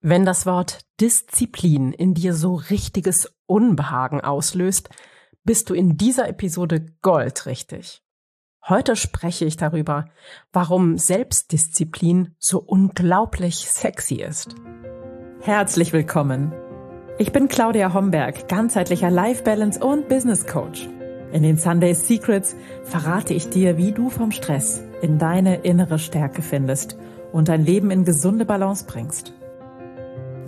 Wenn das Wort Disziplin in dir so richtiges Unbehagen auslöst, bist du in dieser Episode goldrichtig. Heute spreche ich darüber, warum Selbstdisziplin so unglaublich sexy ist. Herzlich willkommen. Ich bin Claudia Homberg, ganzheitlicher Life Balance und Business Coach. In den Sunday Secrets verrate ich dir, wie du vom Stress in deine innere Stärke findest und dein Leben in gesunde Balance bringst.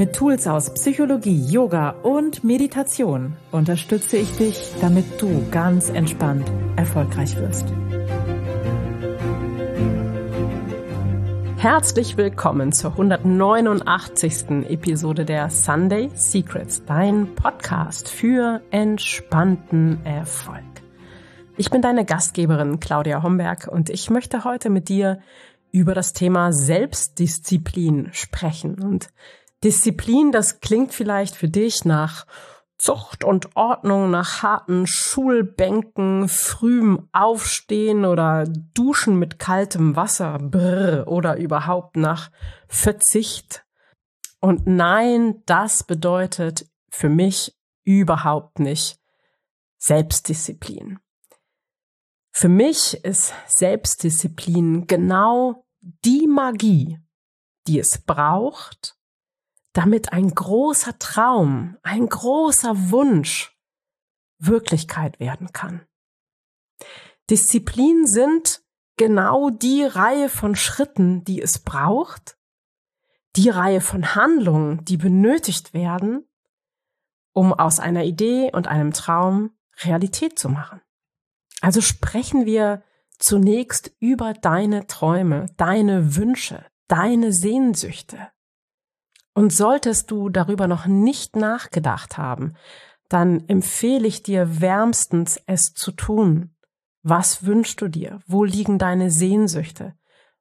Mit Tools aus Psychologie, Yoga und Meditation unterstütze ich dich, damit du ganz entspannt erfolgreich wirst. Herzlich willkommen zur 189. Episode der Sunday Secrets, dein Podcast für entspannten Erfolg. Ich bin deine Gastgeberin Claudia Homberg und ich möchte heute mit dir über das Thema Selbstdisziplin sprechen und Disziplin, das klingt vielleicht für dich nach Zucht und Ordnung, nach harten Schulbänken, frühem Aufstehen oder Duschen mit kaltem Wasser, brr, oder überhaupt nach Verzicht. Und nein, das bedeutet für mich überhaupt nicht Selbstdisziplin. Für mich ist Selbstdisziplin genau die Magie, die es braucht, damit ein großer Traum, ein großer Wunsch Wirklichkeit werden kann. Disziplin sind genau die Reihe von Schritten, die es braucht, die Reihe von Handlungen, die benötigt werden, um aus einer Idee und einem Traum Realität zu machen. Also sprechen wir zunächst über deine Träume, deine Wünsche, deine Sehnsüchte. Und solltest du darüber noch nicht nachgedacht haben, dann empfehle ich dir wärmstens, es zu tun. Was wünschst du dir? Wo liegen deine Sehnsüchte?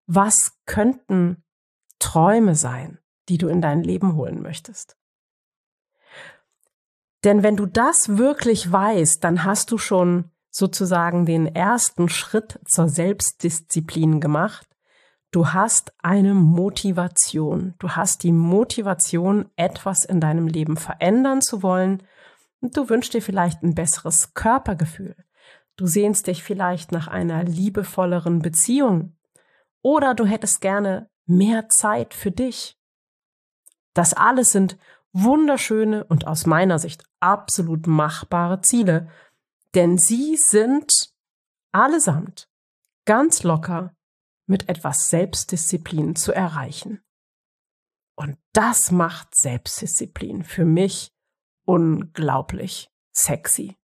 Was könnten Träume sein, die du in dein Leben holen möchtest? Denn wenn du das wirklich weißt, dann hast du schon sozusagen den ersten Schritt zur Selbstdisziplin gemacht Du hast eine Motivation. Du hast die Motivation, etwas in deinem Leben verändern zu wollen. Du wünschst dir vielleicht ein besseres Körpergefühl. Du sehnst dich vielleicht nach einer liebevolleren Beziehung. Oder du hättest gerne mehr Zeit für dich. Das alles sind wunderschöne und aus meiner Sicht absolut machbare Ziele, denn sie sind allesamt ganz locker mit etwas Selbstdisziplin zu erreichen. Und das macht Selbstdisziplin für mich unglaublich sexy.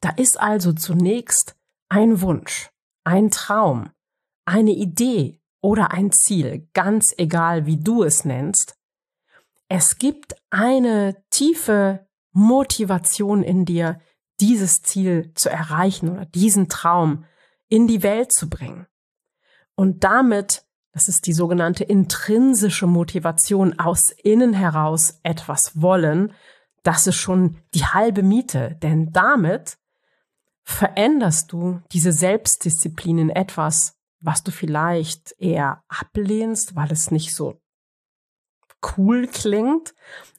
Da ist also zunächst ein Wunsch, ein Traum, eine Idee oder ein Ziel, ganz egal wie du es nennst. Es gibt eine tiefe Motivation in dir, dieses Ziel zu erreichen oder diesen Traum in die Welt zu bringen. Und damit, das ist die sogenannte intrinsische Motivation aus innen heraus etwas wollen, das ist schon die halbe Miete, denn damit veränderst du diese Selbstdisziplin in etwas, was du vielleicht eher ablehnst, weil es nicht so cool klingt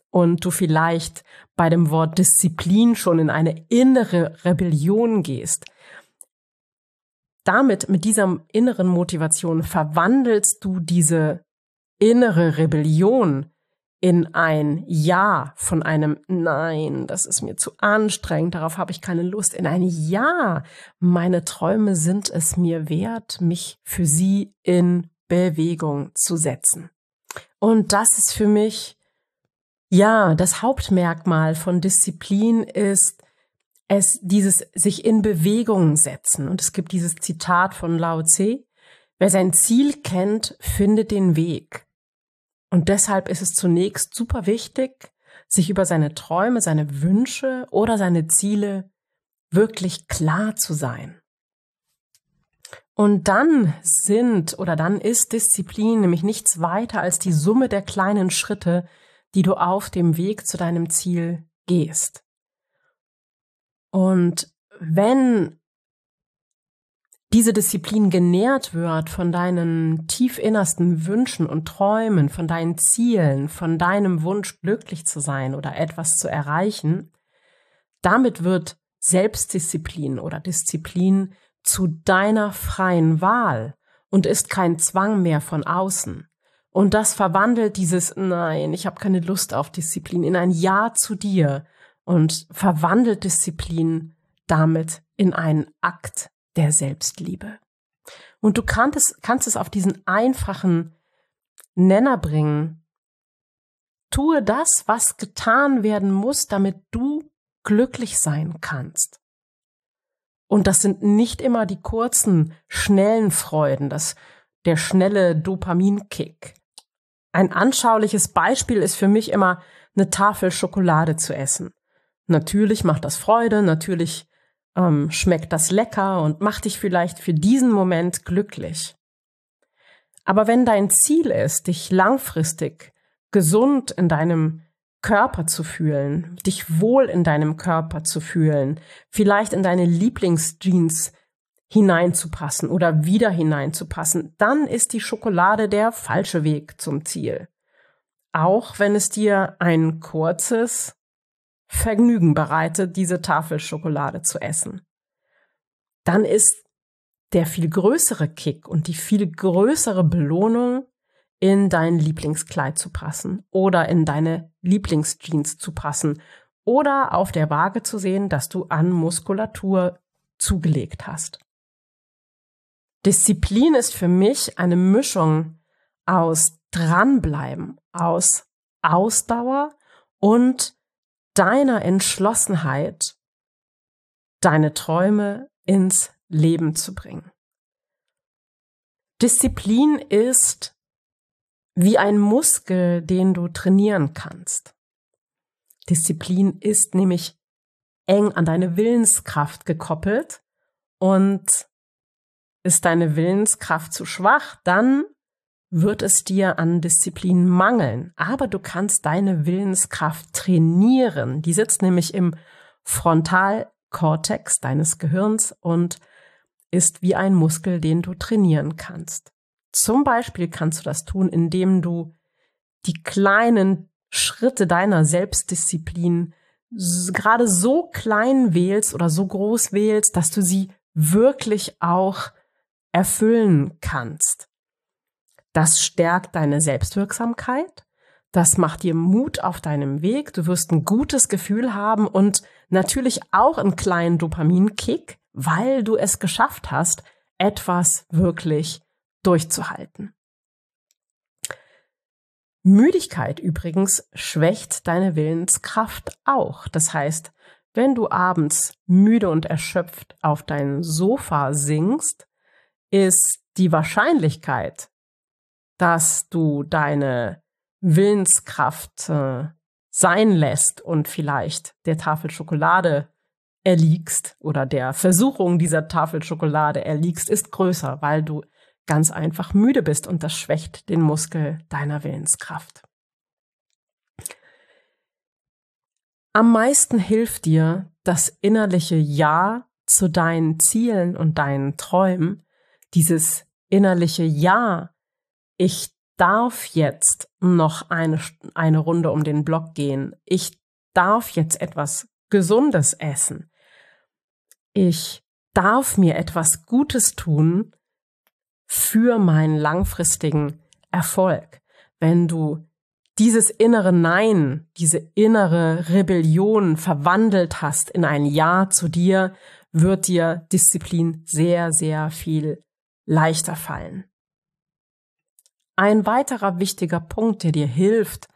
und du vielleicht bei dem Wort Disziplin schon in eine innere Rebellion gehst damit, mit dieser inneren Motivation, verwandelst du diese innere Rebellion in ein Ja von einem Nein, das ist mir zu anstrengend, darauf habe ich keine Lust, in ein Ja, meine Träume sind es mir wert, mich für sie in Bewegung zu setzen. Und das ist für mich, ja, das Hauptmerkmal von Disziplin ist, es dieses sich in Bewegung setzen. Und es gibt dieses Zitat von Lao Tse, wer sein Ziel kennt, findet den Weg. Und deshalb ist es zunächst super wichtig, sich über seine Träume, seine Wünsche oder seine Ziele wirklich klar zu sein. Und dann sind oder dann ist Disziplin nämlich nichts weiter als die Summe der kleinen Schritte, die du auf dem Weg zu deinem Ziel gehst. Und wenn diese Disziplin genährt wird von deinen tief innersten Wünschen und Träumen, von deinen Zielen, von deinem Wunsch glücklich zu sein oder etwas zu erreichen, damit wird Selbstdisziplin oder Disziplin zu deiner freien Wahl und ist kein Zwang mehr von außen. Und das verwandelt dieses Nein, ich habe keine Lust auf Disziplin in ein Ja zu dir und verwandelt Disziplin damit in einen Akt der Selbstliebe. Und du kannst es, kannst es auf diesen einfachen Nenner bringen. Tue das, was getan werden muss, damit du glücklich sein kannst. Und das sind nicht immer die kurzen, schnellen Freuden, das, der schnelle Dopaminkick. Ein anschauliches Beispiel ist für mich immer eine Tafel Schokolade zu essen. Natürlich macht das Freude, natürlich ähm, schmeckt das lecker und macht dich vielleicht für diesen Moment glücklich. Aber wenn dein Ziel ist, dich langfristig gesund in deinem Körper zu fühlen, dich wohl in deinem Körper zu fühlen, vielleicht in deine Lieblingsjeans hineinzupassen oder wieder hineinzupassen, dann ist die Schokolade der falsche Weg zum Ziel. Auch wenn es dir ein kurzes, Vergnügen bereitet, diese Tafel Schokolade zu essen. Dann ist der viel größere Kick und die viel größere Belohnung in dein Lieblingskleid zu passen oder in deine Lieblingsjeans zu passen oder auf der Waage zu sehen, dass du an Muskulatur zugelegt hast. Disziplin ist für mich eine Mischung aus dranbleiben, aus Ausdauer und deiner Entschlossenheit, deine Träume ins Leben zu bringen. Disziplin ist wie ein Muskel, den du trainieren kannst. Disziplin ist nämlich eng an deine Willenskraft gekoppelt und ist deine Willenskraft zu schwach, dann wird es dir an Disziplin mangeln. Aber du kannst deine Willenskraft trainieren. Die sitzt nämlich im Frontalkortex deines Gehirns und ist wie ein Muskel, den du trainieren kannst. Zum Beispiel kannst du das tun, indem du die kleinen Schritte deiner Selbstdisziplin gerade so klein wählst oder so groß wählst, dass du sie wirklich auch erfüllen kannst. Das stärkt deine Selbstwirksamkeit. Das macht dir Mut auf deinem Weg. Du wirst ein gutes Gefühl haben und natürlich auch einen kleinen Dopaminkick, weil du es geschafft hast, etwas wirklich durchzuhalten. Müdigkeit übrigens schwächt deine Willenskraft auch. Das heißt, wenn du abends müde und erschöpft auf dein Sofa singst, ist die Wahrscheinlichkeit, dass du deine Willenskraft äh, sein lässt und vielleicht der Tafel Schokolade erliegst oder der Versuchung dieser Tafel Schokolade erliegst, ist größer, weil du ganz einfach müde bist und das schwächt den Muskel deiner Willenskraft. Am meisten hilft dir das innerliche Ja zu deinen Zielen und deinen Träumen, dieses innerliche Ja ich darf jetzt noch eine, eine Runde um den Block gehen. Ich darf jetzt etwas Gesundes essen. Ich darf mir etwas Gutes tun für meinen langfristigen Erfolg. Wenn du dieses innere Nein, diese innere Rebellion verwandelt hast in ein Ja zu dir, wird dir Disziplin sehr, sehr viel leichter fallen. Ein weiterer wichtiger Punkt, der dir hilft,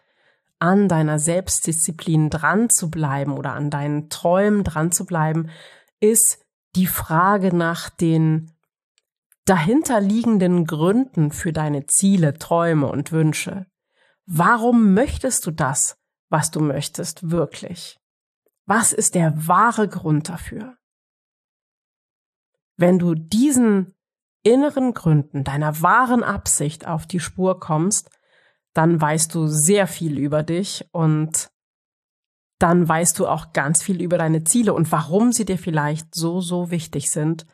an deiner Selbstdisziplin dran zu bleiben oder an deinen Träumen dran zu bleiben, ist die Frage nach den dahinterliegenden Gründen für deine Ziele, Träume und Wünsche. Warum möchtest du das, was du möchtest, wirklich? Was ist der wahre Grund dafür? Wenn du diesen inneren Gründen, deiner wahren Absicht auf die Spur kommst, dann weißt du sehr viel über dich und dann weißt du auch ganz viel über deine Ziele und warum sie dir vielleicht so, so wichtig sind,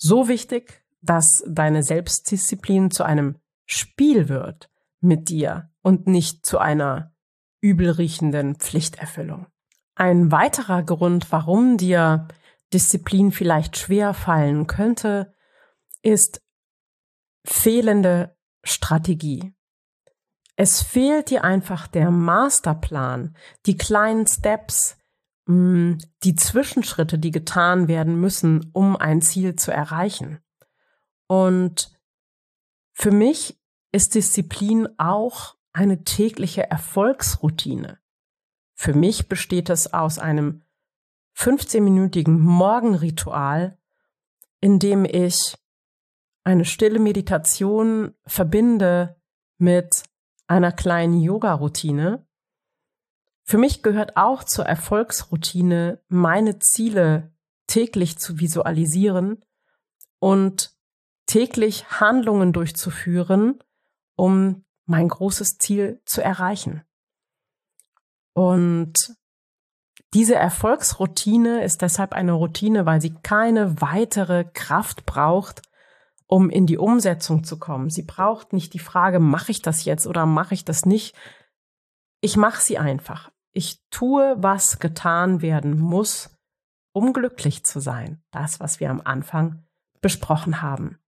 So wichtig, dass deine Selbstdisziplin zu einem Spiel wird mit dir und nicht zu einer übelriechenden Pflichterfüllung. Ein weiterer Grund, warum dir Disziplin vielleicht schwer fallen könnte, ist fehlende Strategie. Es fehlt dir einfach der Masterplan, die kleinen Steps, mm, die Zwischenschritte, die getan werden müssen, um ein Ziel zu erreichen. Und für mich ist Disziplin auch eine tägliche Erfolgsroutine. Für mich besteht es aus einem 15-minütigen Morgenritual, in dem ich eine stille Meditation verbinde mit einer kleinen Yoga-Routine. Für mich gehört auch zur Erfolgsroutine, meine Ziele täglich zu visualisieren und täglich Handlungen durchzuführen, um mein großes Ziel zu erreichen. Und diese Erfolgsroutine ist deshalb eine Routine, weil sie keine weitere Kraft braucht, um in die Umsetzung zu kommen. Sie braucht nicht die Frage, mache ich das jetzt oder mache ich das nicht. Ich mache sie einfach. Ich tue, was getan werden muss, um glücklich zu sein. Das, was wir am Anfang besprochen haben.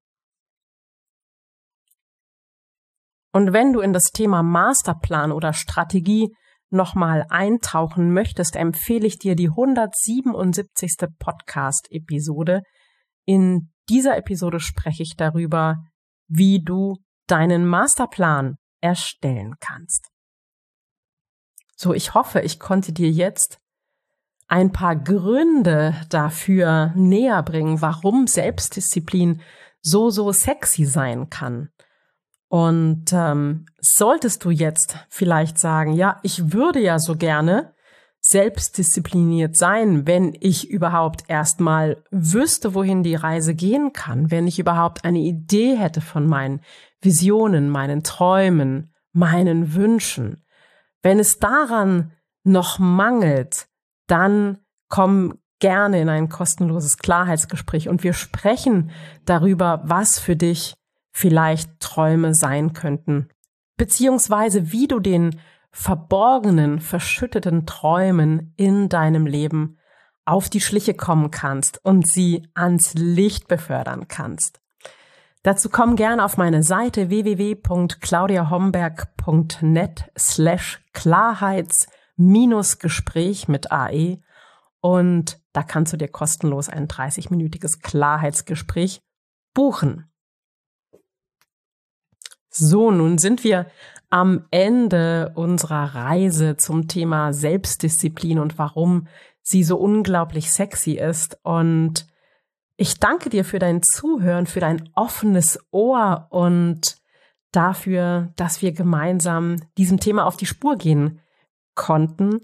Und wenn du in das Thema Masterplan oder Strategie nochmal eintauchen möchtest, empfehle ich dir die 177. Podcast-Episode. In dieser Episode spreche ich darüber, wie du deinen Masterplan erstellen kannst. So, ich hoffe, ich konnte dir jetzt ein paar Gründe dafür näher bringen, warum Selbstdisziplin so, so sexy sein kann. Und ähm, solltest du jetzt vielleicht sagen, ja, ich würde ja so gerne selbstdiszipliniert sein, wenn ich überhaupt erstmal wüsste, wohin die Reise gehen kann, wenn ich überhaupt eine Idee hätte von meinen Visionen, meinen Träumen, meinen Wünschen. Wenn es daran noch mangelt, dann komm gerne in ein kostenloses Klarheitsgespräch und wir sprechen darüber, was für dich vielleicht Träume sein könnten, beziehungsweise wie du den verborgenen, verschütteten Träumen in deinem Leben auf die Schliche kommen kannst und sie ans Licht befördern kannst. Dazu komm gerne auf meine Seite www.claudiahomberg.net slash Klarheits-Gespräch mit AE und da kannst du dir kostenlos ein 30-minütiges Klarheitsgespräch buchen. So, nun sind wir am Ende unserer Reise zum Thema Selbstdisziplin und warum sie so unglaublich sexy ist. Und ich danke dir für dein Zuhören, für dein offenes Ohr und dafür, dass wir gemeinsam diesem Thema auf die Spur gehen konnten.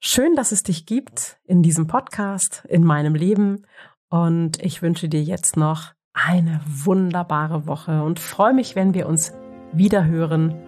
Schön, dass es dich gibt in diesem Podcast, in meinem Leben. Und ich wünsche dir jetzt noch eine wunderbare Woche und freue mich, wenn wir uns wieder hören